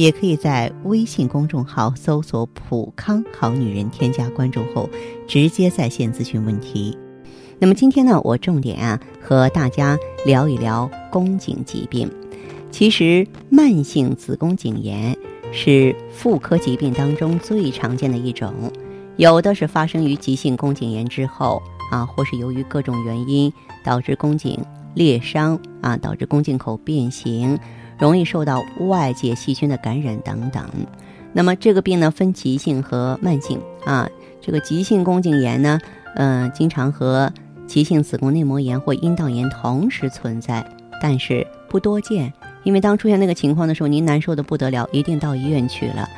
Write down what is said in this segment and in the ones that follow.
也可以在微信公众号搜索“普康好女人”，添加关注后直接在线咨询问题。那么今天呢，我重点啊和大家聊一聊宫颈疾病。其实慢性子宫颈炎是妇科疾病当中最常见的一种，有的是发生于急性宫颈炎之后啊，或是由于各种原因导致宫颈裂伤啊，导致宫颈口变形，容易受到外界细菌的感染等等。那么这个病呢分急性和慢性啊，这个急性宫颈炎呢，嗯，经常和急性子宫内膜炎或阴道炎同时存在，但是不多见。因为当出现那个情况的时候，您难受的不得了，一定到医院去了。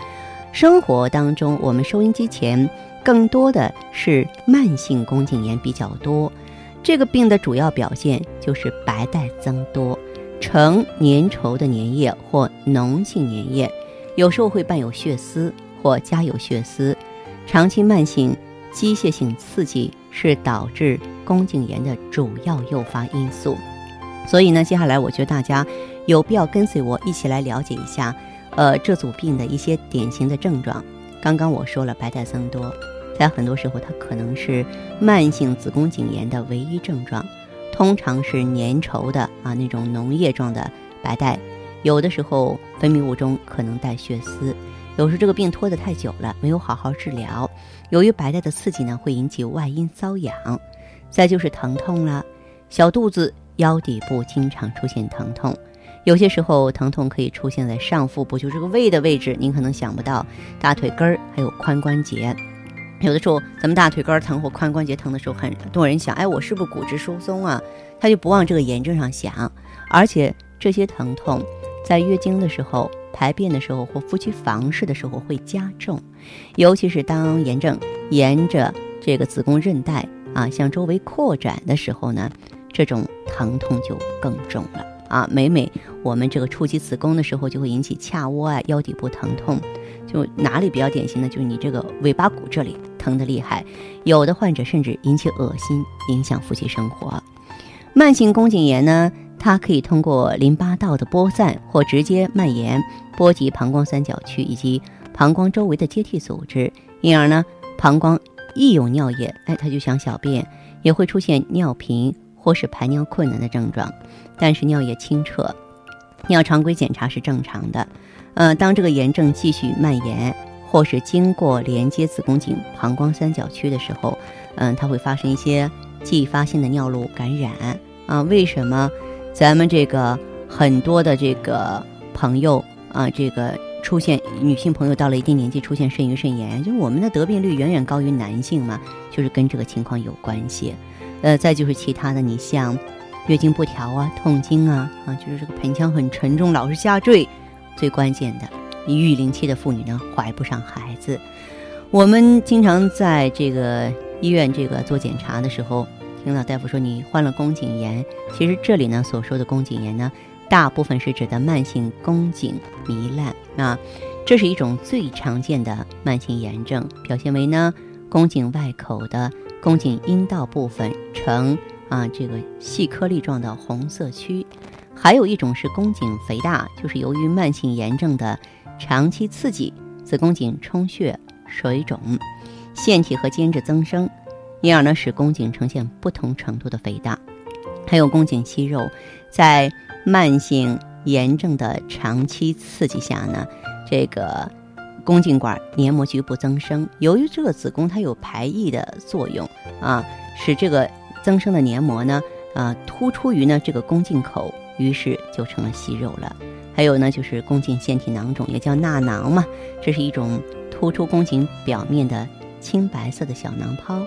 生活当中，我们收音机前更多的是慢性宫颈炎比较多。这个病的主要表现就是白带增多，呈粘稠的粘液或脓性粘液，有时候会伴有血丝或夹有血丝。长期慢性机械性刺激是导致宫颈炎的主要诱发因素，所以呢，接下来我觉得大家有必要跟随我一起来了解一下，呃，这组病的一些典型的症状。刚刚我说了，白带增多，在很多时候它可能是慢性子宫颈炎的唯一症状，通常是粘稠的啊那种脓液状的白带，有的时候分泌物中可能带血丝，有时这个病拖得太久了，没有好好治疗，由于白带的刺激呢，会引起外阴瘙痒。再就是疼痛了，小肚子、腰底部经常出现疼痛，有些时候疼痛可以出现在上腹部，就这个胃的位置，您可能想不到，大腿根儿还有髋关节。有的时候咱们大腿根疼或髋关节疼的时候，很多人想，哎，我是不是骨质疏松啊？他就不往这个炎症上想，而且这些疼痛在月经的时候、排便的时候或夫妻房事的时候会加重，尤其是当炎症沿着这个子宫韧带。啊，向周围扩展的时候呢，这种疼痛就更重了啊。每每我们这个触及子宫的时候，就会引起髂窝啊、腰底部疼痛。就哪里比较典型呢？就是你这个尾巴骨这里疼得厉害。有的患者甚至引起恶心，影响夫妻生活。慢性宫颈炎呢，它可以通过淋巴道的播散或直接蔓延，波及膀胱三角区以及膀胱周围的接替组织，因而呢，膀胱。一有尿液，哎，他就想小便，也会出现尿频或是排尿困难的症状，但是尿液清澈，尿常规检查是正常的。呃，当这个炎症继续蔓延，或是经过连接子宫颈、膀胱三角区的时候，嗯，它会发生一些继发性的尿路感染啊。为什么咱们这个很多的这个朋友啊，这个？出现女性朋友到了一定年纪出现肾盂肾炎，就我们的得病率远远高于男性嘛，就是跟这个情况有关系。呃，再就是其他的，你像月经不调啊、痛经啊，啊，就是这个盆腔很沉重，老是下坠。最关键的，育龄期的妇女呢，怀不上孩子。我们经常在这个医院这个做检查的时候，听到大夫说你患了宫颈炎，其实这里呢所说的宫颈炎呢。大部分是指的慢性宫颈糜烂啊，这是一种最常见的慢性炎症，表现为呢宫颈外口的宫颈阴道部分呈啊这个细颗粒状的红色区，还有一种是宫颈肥大，就是由于慢性炎症的长期刺激，子宫颈充血、水肿、腺体和间质增生，因而呢使宫颈呈现不同程度的肥大，还有宫颈息肉在。慢性炎症的长期刺激下呢，这个宫颈管黏膜局部增生。由于这个子宫它有排异的作用啊，使这个增生的黏膜呢，啊突出于呢这个宫颈口，于是就成了息肉了。还有呢，就是宫颈腺体囊肿，也叫纳囊嘛，这是一种突出宫颈表面的青白色的小囊泡。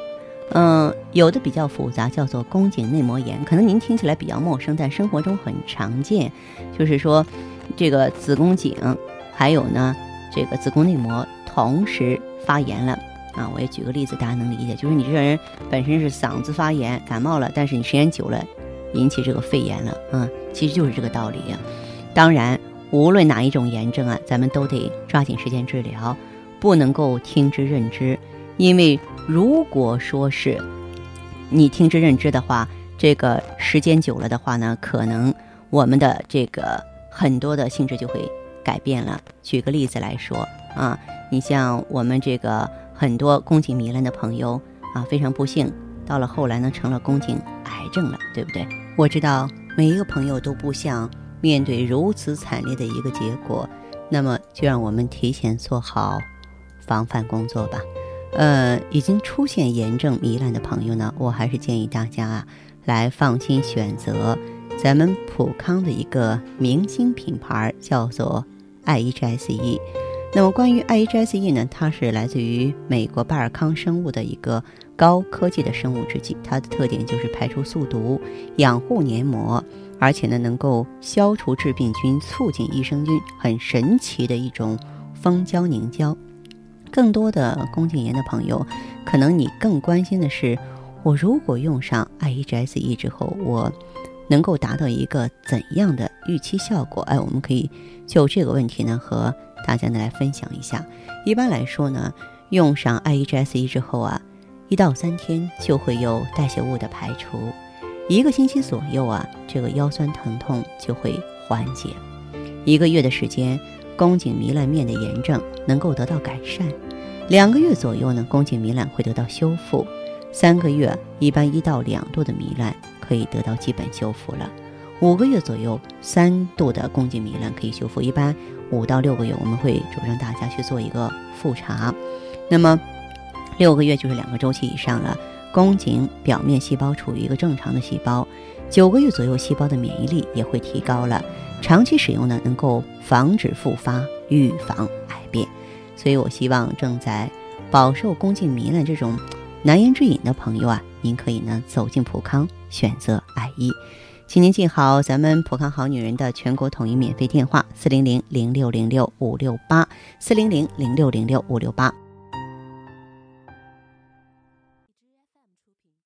嗯，有的比较复杂，叫做宫颈内膜炎，可能您听起来比较陌生，但生活中很常见。就是说，这个子宫颈还有呢，这个子宫内膜同时发炎了啊，我也举个例子，大家能理解，就是你这人本身是嗓子发炎、感冒了，但是你时间久了引起这个肺炎了，啊，其实就是这个道理呀。当然，无论哪一种炎症啊，咱们都得抓紧时间治疗，不能够听之任之。因为如果说是你听之任之的话，这个时间久了的话呢，可能我们的这个很多的性质就会改变了。举个例子来说啊，你像我们这个很多宫颈糜烂的朋友啊，非常不幸，到了后来呢，成了宫颈癌症了，对不对？我知道每一个朋友都不想面对如此惨烈的一个结果，那么就让我们提前做好防范工作吧。呃，已经出现炎症糜烂的朋友呢，我还是建议大家啊，来放心选择咱们普康的一个明星品牌，叫做 IHS E。那么关于 IHS E 呢，它是来自于美国拜尔康生物的一个高科技的生物制剂，它的特点就是排出宿毒、养护黏膜，而且呢能够消除致病菌、促进益生菌，很神奇的一种蜂胶凝胶。更多的宫颈炎的朋友，可能你更关心的是，我如果用上 IEGSE 之后，我能够达到一个怎样的预期效果？哎，我们可以就这个问题呢，和大家呢来分享一下。一般来说呢，用上 IEGSE 之后啊，一到三天就会有代谢物的排除，一个星期左右啊，这个腰酸疼痛就会缓解，一个月的时间。宫颈糜烂面的炎症能够得到改善，两个月左右呢，宫颈糜烂会得到修复；三个月，一般一到两度的糜烂可以得到基本修复了；五个月左右，三度的宫颈糜烂可以修复；一般五到六个月，我们会主张大家去做一个复查。那么六个月就是两个周期以上了，宫颈表面细胞处于一个正常的细胞；九个月左右，细胞的免疫力也会提高了。长期使用呢，能够防止复发，预防癌变。所以我希望正在饱受宫颈糜烂这种难言之隐的朋友啊，您可以呢走进普康，选择爱医。请您记好咱们普康好女人的全国统一免费电话：四零零零六零六五六八，四零零零六零六五六八。